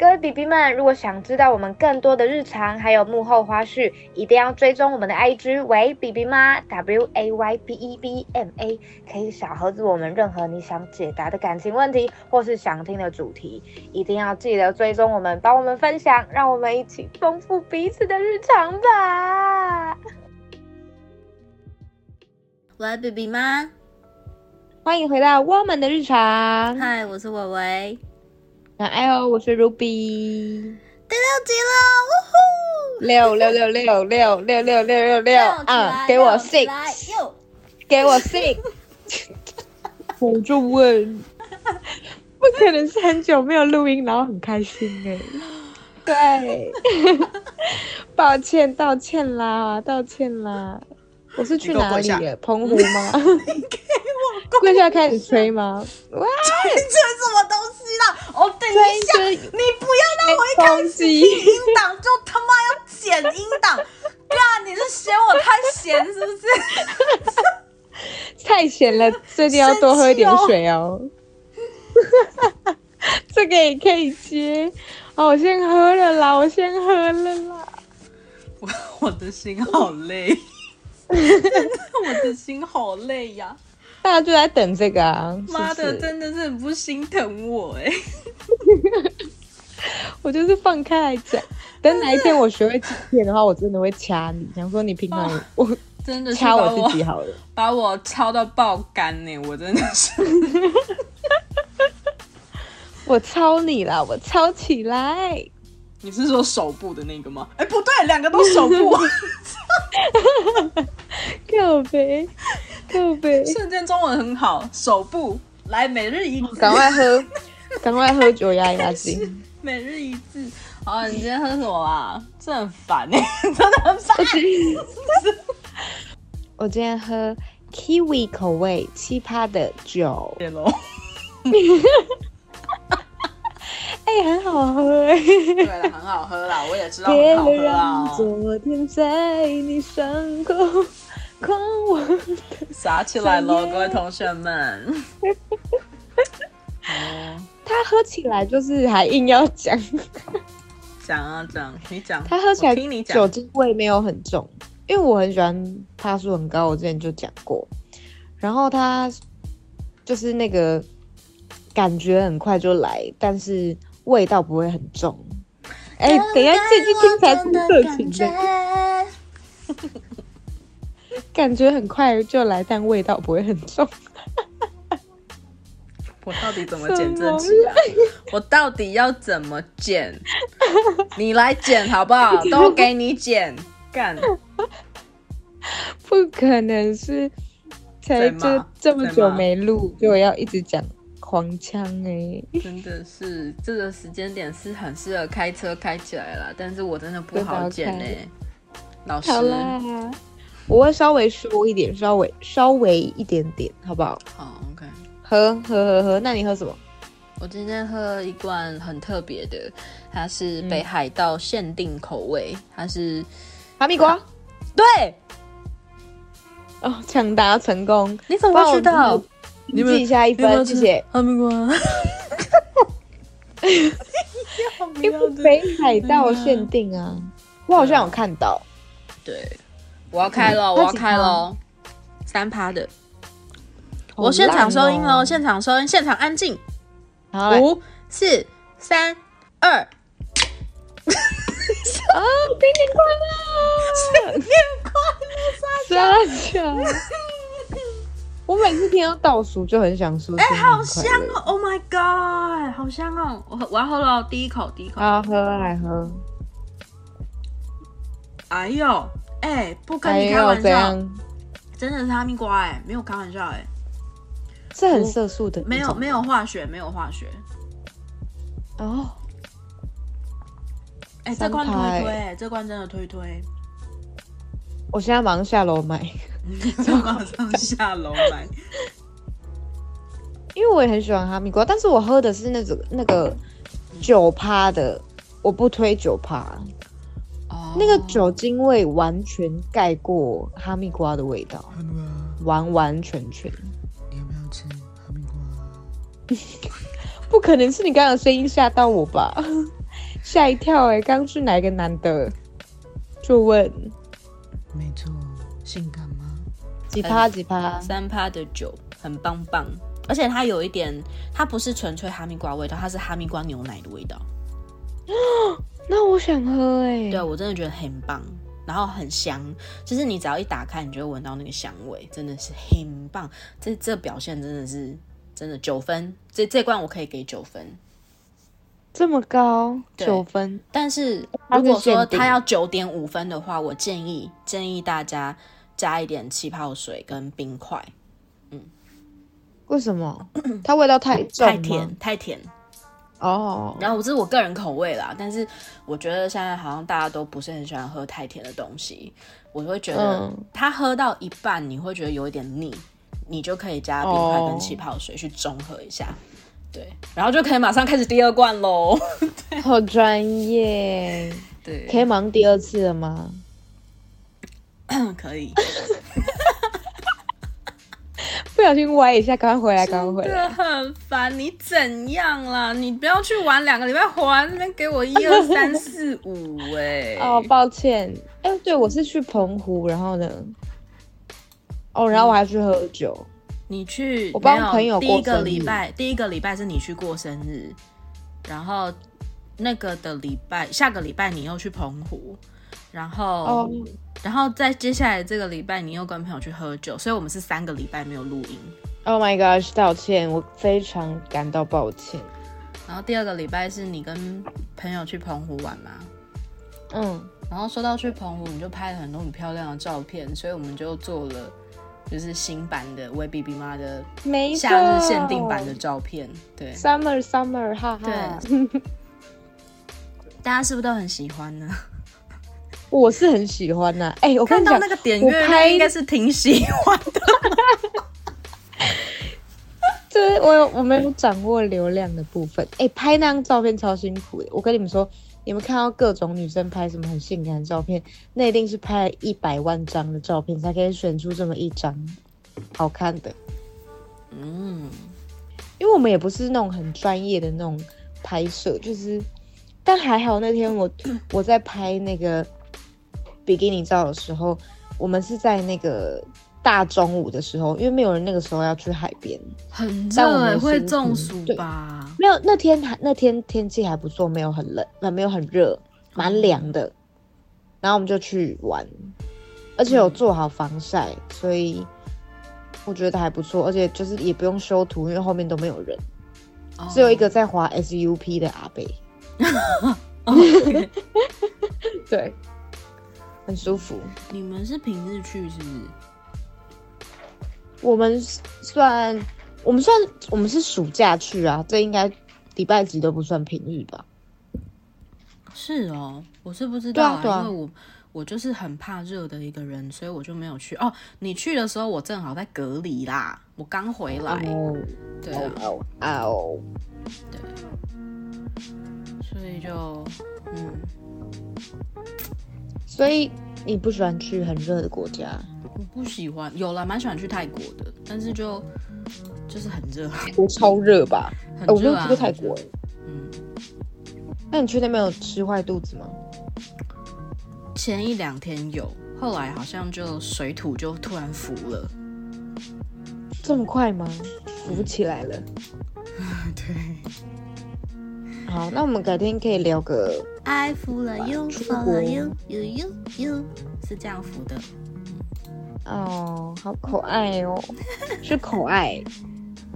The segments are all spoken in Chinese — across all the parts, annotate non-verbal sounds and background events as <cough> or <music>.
各位 B B 们，如果想知道我们更多的日常还有幕后花絮，一定要追踪我们的 I G 为 B B 妈 W A Y B E B M A，可以小盒子我们任何你想解答的感情问题或是想听的主题，一定要记得追踪我们，帮我们分享，让我们一起丰富彼此的日常吧。喂，B B 妈，欢迎回到我们的日常。嗨，我是伟伟。哎呦，我是 Ruby，第六集了，呜呼！六六六六六六六六六六啊！给我 six，给我 six，我就问，不可能是很久没有录音，然后很开心哎。对，抱歉，道歉啦，道歉啦。我是去哪里？澎湖吗？<laughs> 跪下开始吹吗？哇！吹什么东西啦？哦，等一下，你不要让我一开始音档就他妈要剪音档，<laughs> 干！你是嫌我太闲是不是？<laughs> 太闲了，最近要多喝一点水哦。这个也可以接。哦，我先喝了啦，我先喝了啦。我我的心好累。我的心好累呀！大家就在等这个啊！妈的，真的是很不心疼我哎！<laughs> 我就是放开来讲，等哪一天我学会欺骗的话，我真的会掐你。想说你平常我真的掐我自己好了，把我敲到爆肝呢！我真的是，<laughs> 我抄你啦！我抄起来。你是说手部的那个吗？哎，不对，两个都手部。<laughs> 靠背，靠背。瞬间中文很好，手部来每日一字，赶快喝，赶快喝酒压压惊。<laughs> 每日一字，好，你今天喝什么啊？这很烦哎，<laughs> 真的很烦。我今天喝 kiwi 口味奇葩的酒。哎，很好喝哎！对了，很好喝啦，我也知道很好喝啊。昨天在你伤口狂妄撒起来喽，各位同学们。<laughs> 哦，他喝起来就是还硬要讲，讲啊讲，你讲。他喝起来听你讲酒精味没有很重，因为我很喜欢他数很高，我之前就讲过。然后他就是那个感觉很快就来，但是。味道不会很重，哎，等下这句听才是色情的，感觉很快就来，但味道不会很重。<laughs> 我到底怎么剪这集啊？我到底要怎么剪？你来剪好不好？都给你剪，干！<laughs> 不可能是才这这么久没录，就要一直讲。狂枪哎，真的是这个时间点是很适合开车开起来了，但是我真的不好剪哎。老师，我会稍微说一点，稍微稍微一点点，好不好？好，OK。喝喝喝喝，那你喝什么？我今天喝一罐很特别的，它是北海道限定口味，它是哈密瓜。对，哦，抢答成功！你怎么知道？你自己下一分，谢谢。哈密瓜，<laughs> 因为北海道限定啊，我好像有看到。对，我要开了，我要开了，三趴的。我现场收音喽，现场收音，现场安静。五、四、三、二。<laughs> 啊！新年快乐！新年快乐！三强。我每次听到倒数就很想说，哎，好香哦！Oh my god，好香哦！我我要喝了，第一口，第一口，好喝来喝。哎呦，哎，不跟你开玩笑，真的是哈密瓜哎，没有开玩笑哎，是很色素的，没有没有化学，没有化学。哦，哎，这罐推推，这罐真的推推。我现在马上下楼买。<laughs> 就马上下楼来，因为我也很喜欢哈密瓜，但是我喝的是那种那个酒趴的，我不推酒趴。哦，那个酒精味完全盖过哈密瓜的味道，完完全全。你有没有吃哈密瓜？<laughs> 不可能是你刚刚声音吓到我吧？<laughs> 吓一跳哎！刚是哪个男的？就问。没错，性感吗？几趴几趴？三趴的酒，很棒棒。而且它有一点，它不是纯粹哈密瓜味道，它是哈密瓜牛奶的味道。<gasps> 那我想喝哎。对，我真的觉得很棒。然后很香，就是你只要一打开，你就会闻到那个香味，真的是很棒。这这表现真的是真的九分，这这罐我可以给九分，这么高九分。但是如果说它要九点五分的话，我建议建议大家加一点气泡水跟冰块。嗯，为什么？<clears throat> 它味道太重太甜，太甜。哦，然后我这是我个人口味啦，但是我觉得现在好像大家都不是很喜欢喝太甜的东西，我会觉得它喝到一半你会觉得有一点腻，你就可以加冰块跟气泡水去中和一下，对，然后就可以马上开始第二罐喽。<laughs> 好专业，对，可以忙第二次了吗？可以。<laughs> 不小心歪一下，赶快回来，赶快回来。很烦，你怎样啦？你不要去玩两个礼拜，还那边给我一二三四五哎。<laughs> 哦，抱歉。哎，对，我是去澎湖，然后呢？哦，然后我还去喝酒。你去？我帮朋友第一个礼拜，第一个礼拜是你去过生日，然后那个的礼拜，下个礼拜你又去澎湖。然后，然后在接下来这个礼拜，你又跟朋友去喝酒，所以我们是三个礼拜没有录音。Oh my gosh，道歉，我非常感到抱歉。然后第二个礼拜是你跟朋友去澎湖玩嘛？嗯。然后说到去澎湖，你就拍了很多很漂亮的照片，所以我们就做了就是新版的 w B B 妈的夏日限定版的照片。对，Summer Summer，哈哈。对。<laughs> 大家是不是都很喜欢呢？我是很喜欢呐，哎，我看到那个点阅率应该是挺喜欢的。<laughs> 对，我有我没有掌握流量的部分。哎，拍那张照片超辛苦的。我跟你们说，你们看到各种女生拍什么很性感的照片，那一定是拍一百万张的照片才可以选出这么一张好看的。嗯，因为我们也不是那种很专业的那种拍摄，就是，但还好那天我我在拍那个。比基尼照的时候，我们是在那个大中午的时候，因为没有人那个时候要去海边，很热，会中暑吧？没有，那天还那天天气还不错，没有很冷，那没有很热，蛮凉的。然后我们就去玩，而且有做好防晒，所以我觉得还不错。而且就是也不用修图，因为后面都没有人，只有一个在滑 SUP 的阿贝。<laughs> <laughs> 对。很舒服。你们是平日去是不是？我们算，我们算，我们是暑假去啊。这应该礼拜几都不算平日吧？是哦，我是不知道啊，因为我我就是很怕热的一个人，所以我就没有去。哦，你去的时候我正好在隔离啦，我刚回来。对啊，哦，对，所以就嗯。所以你不喜欢去很热的国家？我不喜欢，有了蛮喜欢去泰国的，但是就就是很热，国超热吧？我没有去过泰国。嗯，那你去那边有吃坏肚子吗？前一两天有，后来好像就水土就突然浮了。这么快吗？浮起来了。<laughs> 对。好，那我们改天可以聊个。I 服了 you，服了 you，you，you，you，是这样服的。哦，好可爱哦，<laughs> 是可爱，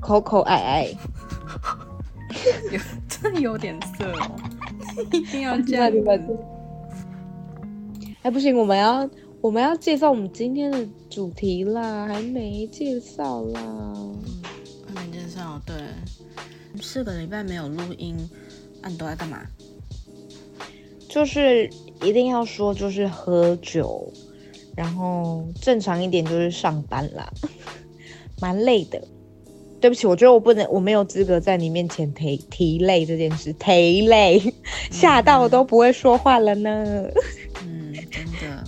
可可爱爱。有，真有点色哦，<laughs> 一定要这样。哎，不行，我们要我们要介绍我们今天的主题啦，还没介绍啦。还没介绍，对，四个礼拜没有录音。那你都在干嘛？就是一定要说，就是喝酒，然后正常一点就是上班啦，蛮累的。对不起，我觉得我不能，我没有资格在你面前提提累这件事，提累，吓到我都不会说话了呢。嗯，真的。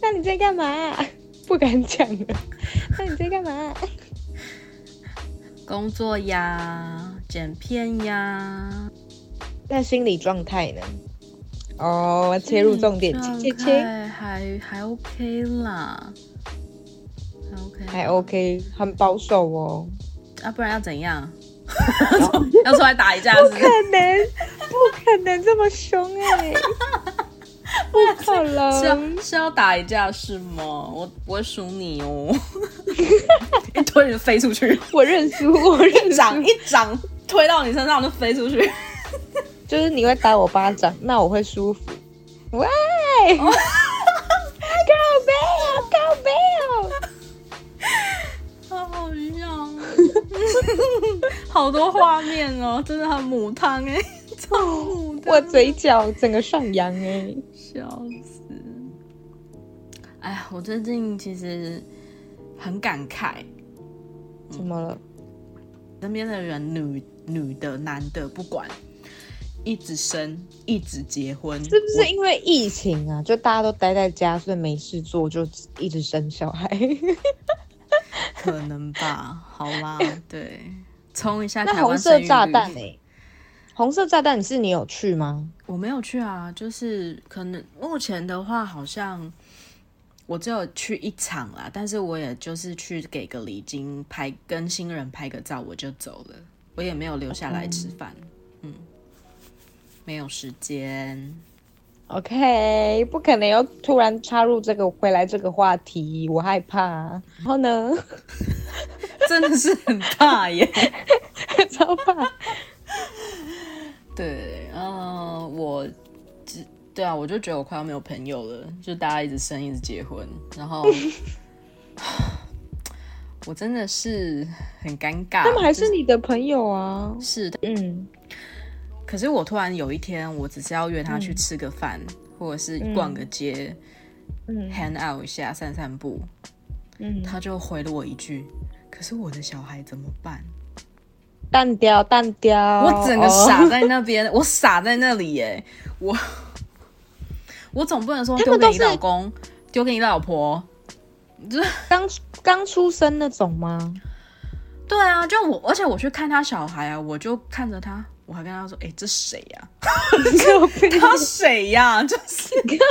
那你在干嘛？不敢讲了。那你在干嘛？工作呀，剪片呀。那心理状态呢？哦，切入重点，切切，还还 OK 啦，还 OK，还 OK，很保守哦。啊，不然要怎样？<laughs> 要出来打一架？不可能，不可能这么凶哎！<laughs> 不可能是是要打一架是吗？我不会输你哦！<laughs> 一推就飞出去，我认输，我认掌一掌推到你身上就飞出去。就是你会打我巴掌，那我会舒服。喂，告白哦，告白哦，好好笑，好多画面哦，真的很母汤哎，<laughs> 超母我嘴角整个上扬哎，笑死！哎呀，我最近其实很感慨，怎么了？身边的人，女女的、男的，不管。一直生，一直结婚，是不是因为疫情啊？就大家都待在家，所以没事做，就一直生小孩。可能吧。好啦，<laughs> 对，冲一下。那红色炸弹呢？红色炸弹是你有去吗？我没有去啊，就是可能目前的话，好像我只有去一场啦。但是我也就是去给个礼金，拍跟新人拍个照，我就走了。我也没有留下来吃饭。嗯。没有时间，OK，不可能又突然插入这个回来这个话题，我害怕。然后呢，<laughs> 真的是很怕耶，<laughs> 超怕。对，嗯，我，对啊，我就觉得我快要没有朋友了，就大家一直生，一直结婚，然后 <laughs> 我真的是很尴尬。他们还是你的朋友啊？是的，嗯。可是我突然有一天，我只是要约他去吃个饭，或者是逛个街，嗯，hang out 一下，散散步，嗯，他就回了我一句：“可是我的小孩怎么办？”淡掉，淡掉，我整个傻在 <laughs> 那边，我傻在那里耶，我我总不能说丢给你老公，丢给你老婆，就是刚刚出生那种吗？对啊，就我，而且我去看他小孩啊，我就看着他。我还跟他说：“哎，这谁 <laughs> 呀？他谁呀？就是，我都觉得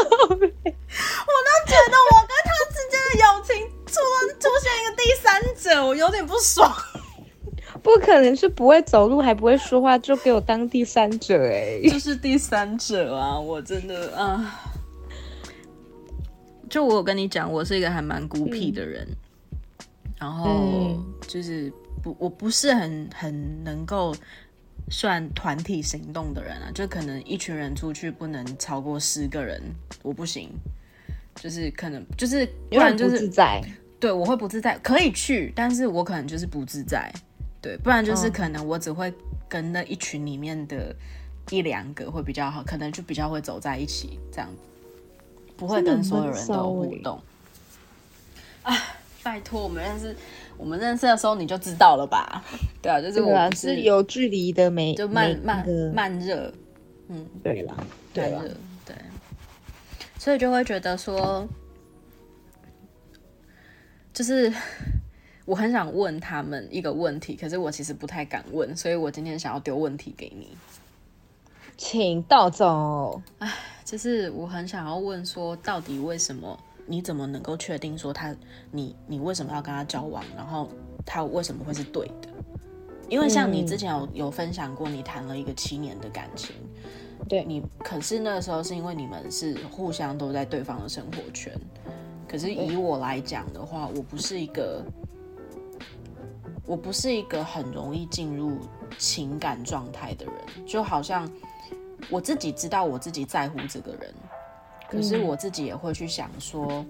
我跟他之间的友情突然出现一个第三者，我有点不爽。不可能是不会走路还不会说话就给我当第三者哎，就是第三者啊！我真的啊，就我有跟你讲，我是一个还蛮孤僻的人，然后就是不，我不是很很能够。”算团体行动的人啊，就可能一群人出去不能超过十个人，我不行，就是可能就是不然就是不自在，对我会不自在，可以去，但是我可能就是不自在，对，不然就是可能我只会跟那一群里面的一两个会比较好，可能就比较会走在一起这样，不会跟所有人都互动。啊，拜托，我们认识。我们认识的时候你就知道了吧？对啊，就是我是有距离的，没就慢慢慢热，嗯，对啦，对啦，对，所以就会觉得说，就是我很想问他们一个问题，可是我其实不太敢问，所以我今天想要丢问题给你，请道走。哎，就是我很想要问说，到底为什么？你怎么能够确定说他，你你为什么要跟他交往？然后他为什么会是对的？因为像你之前有有分享过，你谈了一个七年的感情，对你，可是那个时候是因为你们是互相都在对方的生活圈。可是以我来讲的话，我不是一个，我不是一个很容易进入情感状态的人，就好像我自己知道我自己在乎这个人。可是我自己也会去想说，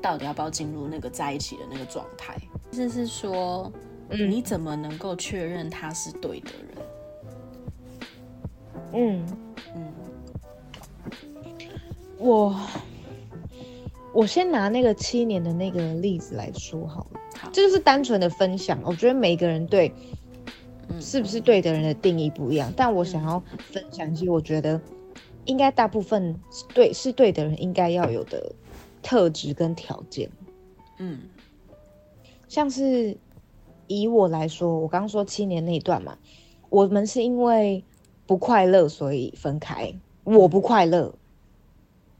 到底要不要进入那个在一起的那个状态？意思是说，你怎么能够确认他是对的人？嗯嗯，我我先拿那个七年的那个例子来说好了，这就是单纯的分享。我觉得每个人对是不是对的人的定义不一样，但我想要分享一些我觉得。应该大部分对是对的人应该要有的特质跟条件，嗯，像是以我来说，我刚刚说七年那一段嘛，我们是因为不快乐所以分开，我不快乐，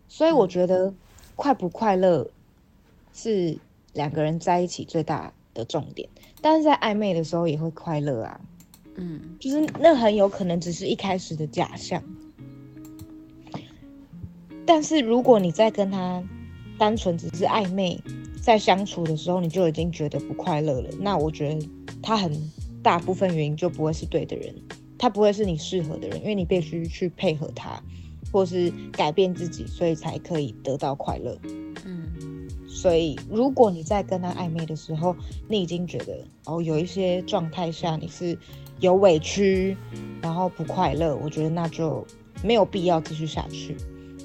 所以我觉得快不快乐是两个人在一起最大的重点。但是在暧昧的时候也会快乐啊，嗯，就是那很有可能只是一开始的假象。但是如果你在跟他单纯只是暧昧，在相处的时候你就已经觉得不快乐了，那我觉得他很大部分原因就不会是对的人，他不会是你适合的人，因为你必须去配合他，或是改变自己，所以才可以得到快乐。嗯，所以如果你在跟他暧昧的时候，你已经觉得哦有一些状态下你是有委屈，然后不快乐，我觉得那就没有必要继续下去。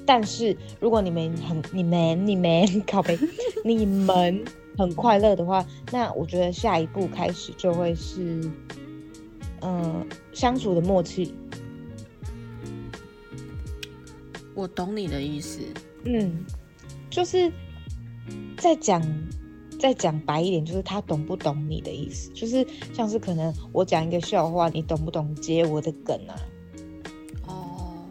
但是如果你们很、你们、你们靠背，你们很快乐的话，那我觉得下一步开始就会是，嗯，相处的默契。我懂你的意思，嗯，就是再讲再讲白一点，就是他懂不懂你的意思，就是像是可能我讲一个笑话，你懂不懂接我的梗啊？哦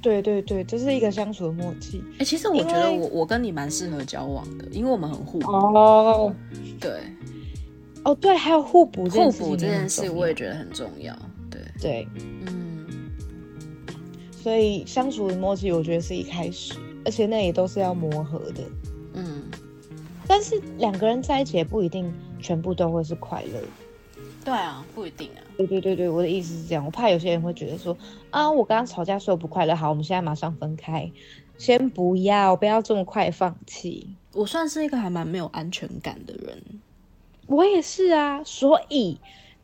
对对对，这是一个相处的默契。哎，其实我觉得我我跟你蛮适合交往的，因为我们很互补。哦，对，哦对，还有互补，互补这件事我也觉得很重要。对对，嗯，所以相处的默契，我觉得是一开始，而且那也都是要磨合的。嗯，但是两个人在一起也不一定全部都会是快乐。对啊，不一定啊。对对对对，我的意思是这样，我怕有些人会觉得说啊，我刚刚吵架说我不快乐，好，我们现在马上分开，先不要，不要这么快放弃。我算是一个还蛮没有安全感的人，我也是啊。所以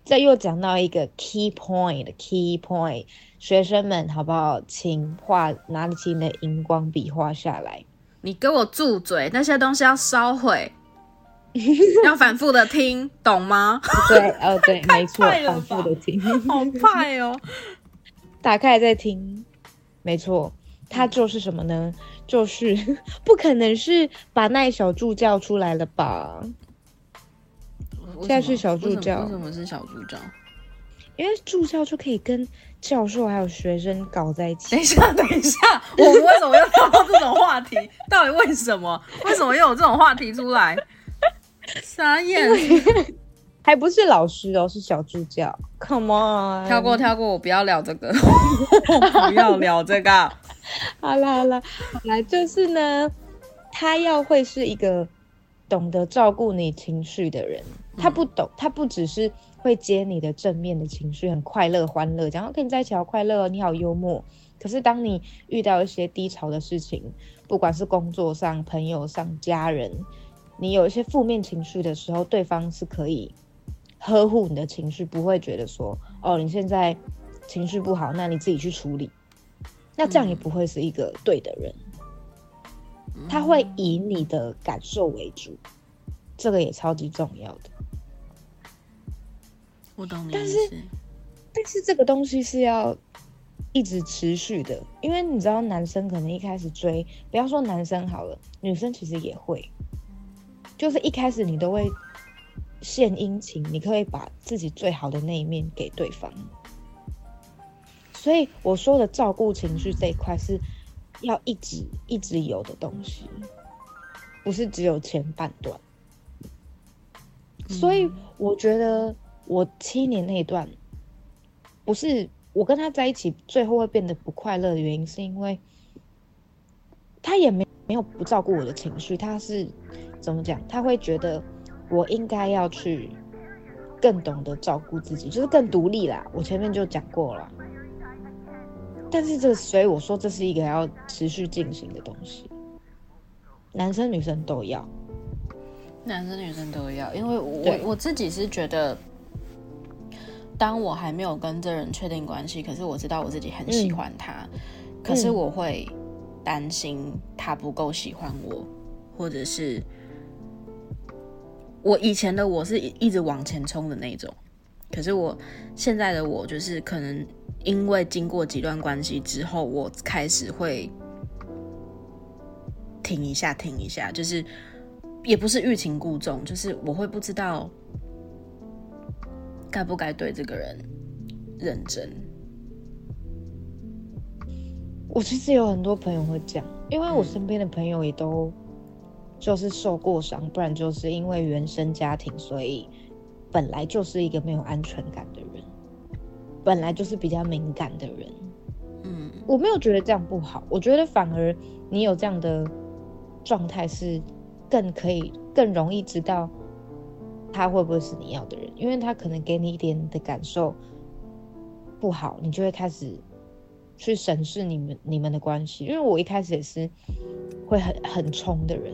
这又讲到一个 key point，key point，学生们好不好？请画拿起你的荧光笔画下来。你给我住嘴，那些东西要烧毁。<laughs> 要反复的听，懂吗？对，哦，对，<laughs> 没错，反复的听，好快哦！<laughs> 打开再听，没错，它就是什么呢？就是不可能是把那小助教出来了吧？现在是小助教，为什么是小助教？因为助教就可以跟教授还有学生搞在一起。等一下，等一下，<laughs> 我们为什么要聊到这种话题？<laughs> 到底为什么？为什么又有这种话题出来？傻眼，<laughs> 还不是老师哦，是小助教。Come on，跳过跳过，我不要聊这个，不要聊这个。好了好了，来就是呢，他要会是一个懂得照顾你情绪的人。他不懂，他不只是会接你的正面的情绪，很快乐欢乐，讲跟你在一起好快乐，你好幽默。可是当你遇到一些低潮的事情，不管是工作上、朋友上、家人。你有一些负面情绪的时候，对方是可以呵护你的情绪，不会觉得说哦，你现在情绪不好，那你自己去处理。那这样也不会是一个对的人。他会以你的感受为主，这个也超级重要的。我懂你但是，但是这个东西是要一直持续的，因为你知道，男生可能一开始追，不要说男生好了，女生其实也会。就是一开始你都会献殷勤，你可以把自己最好的那一面给对方。所以我说的照顾情绪这一块是要一直一直有的东西，不是只有前半段。所以我觉得我七年那一段，不是我跟他在一起最后会变得不快乐的原因，是因为他也没没有不照顾我的情绪，他是。怎么讲？他会觉得我应该要去更懂得照顾自己，就是更独立啦。我前面就讲过了，但是这所以我说这是一个要持续进行的东西，男生女生都要，男生女生都要，因为我我自己是觉得，当我还没有跟这人确定关系，可是我知道我自己很喜欢他，可是我会担心他不够喜欢我，或者是。我以前的我是一直往前冲的那种，可是我现在的我就是可能因为经过几段关系之后，我开始会停一下，停一下，就是也不是欲擒故纵，就是我会不知道该不该对这个人认真？我其实有很多朋友会讲，因为我身边的朋友也都就是受过伤，不然就是因为原生家庭，所以本来就是一个没有安全感的人，本来就是比较敏感的人。嗯，我没有觉得这样不好，我觉得反而你有这样的状态是更可以、更容易知道他会不会是你要的人，因为他可能给你一点的感受不好，你就会开始。去审视你们你们的关系，因为我一开始也是会很很冲的人，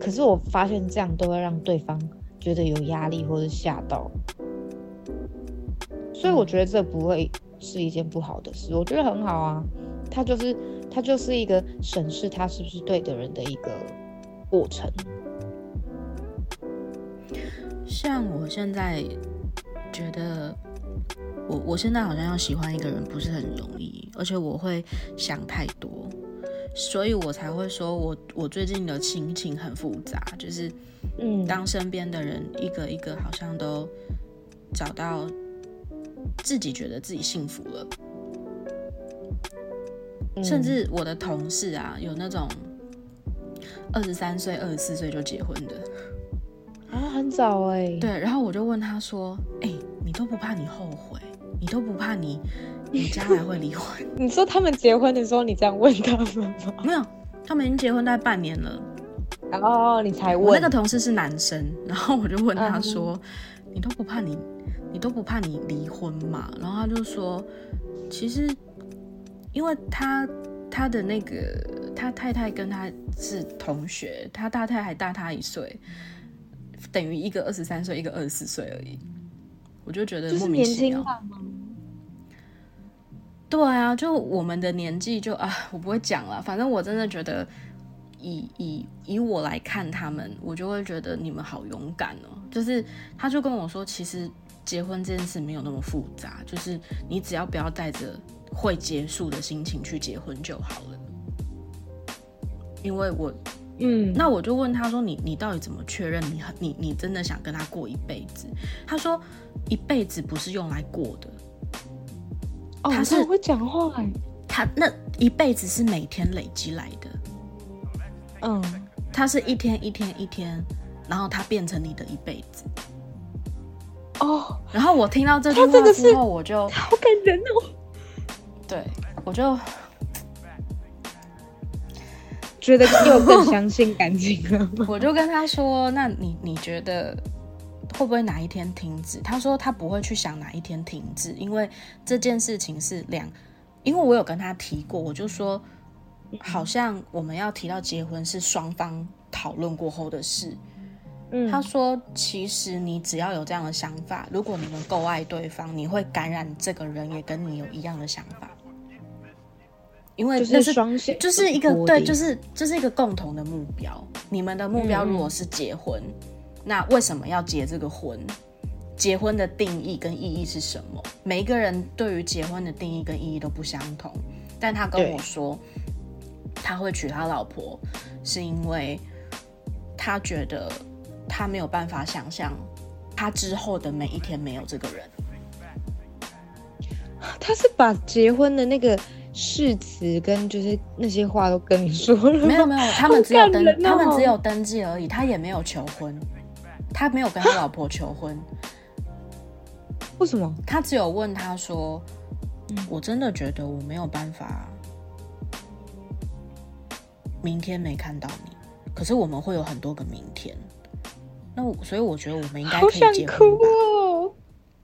可是我发现这样都会让对方觉得有压力或者吓到，所以我觉得这不会是一件不好的事，我觉得很好啊。他就是他就是一个审视他是不是对的人的一个过程。像我现在觉得。我我现在好像要喜欢一个人不是很容易，而且我会想太多，所以我才会说我我最近的心情很复杂，就是嗯，当身边的人一个一个好像都找到自己觉得自己幸福了，甚至我的同事啊，有那种二十三岁、二十四岁就结婚的啊，很早哎，对，然后我就问他说：“哎，你都不怕你后悔？”你都不怕你，你将来会离婚？<laughs> 你说他们结婚的时候，你这样问他们吗？没有，他们已经结婚大概半年了。然后你才问。我那个同事是男生，然后我就问他说：“你都不怕你，你都不怕你离婚嘛？”然后他就说：“其实，因为他他的那个他太太跟他是同学，他大太还大他一岁，等于一个二十三岁，一个二十四岁而已。”我就觉得莫名其妙。对啊，就我们的年纪，就啊，我不会讲了。反正我真的觉得，以以以我来看他们，我就会觉得你们好勇敢哦。就是，他就跟我说，其实结婚这件事没有那么复杂，就是你只要不要带着会结束的心情去结婚就好了。因为我。嗯，那我就问他说：“你你到底怎么确认你你你真的想跟他过一辈子？”他说：“一辈子不是用来过的，哦他是会讲话哎，他那一辈子是每天累积来的，嗯，他是一天一天一天，然后他变成你的一辈子。”哦，<laughs> 然后我听到这句话之后，我就好感人哦，对我就。觉得又更相信感情了。<laughs> 我就跟他说：“那你你觉得会不会哪一天停止？”他说他不会去想哪一天停止，因为这件事情是两。因为我有跟他提过，我就说好像我们要提到结婚是双方讨论过后的事。嗯，他说其实你只要有这样的想法，如果你们够爱对方，你会感染这个人也跟你有一样的想法。因为那是双线，就是一个对，就是就是一个共同的目标。你们的目标如果是结婚，那为什么要结这个婚？结婚的定义跟意义是什么？每一个人对于结婚的定义跟意义都不相同。但他跟我说，他会娶他老婆，是因为他觉得他没有办法想象他之后的每一天没有这个人。他是把结婚的那个。誓词跟就是那些话都跟你说了，没有没有，他们只有登，他们只有登记而已，他也没有求婚，他没有跟他老婆求婚，<gasps> 为什么？他只有问他说：“我真的觉得我没有办法，明天没看到你，可是我们会有很多个明天，那我所以我觉得我们应该可以结婚吧。”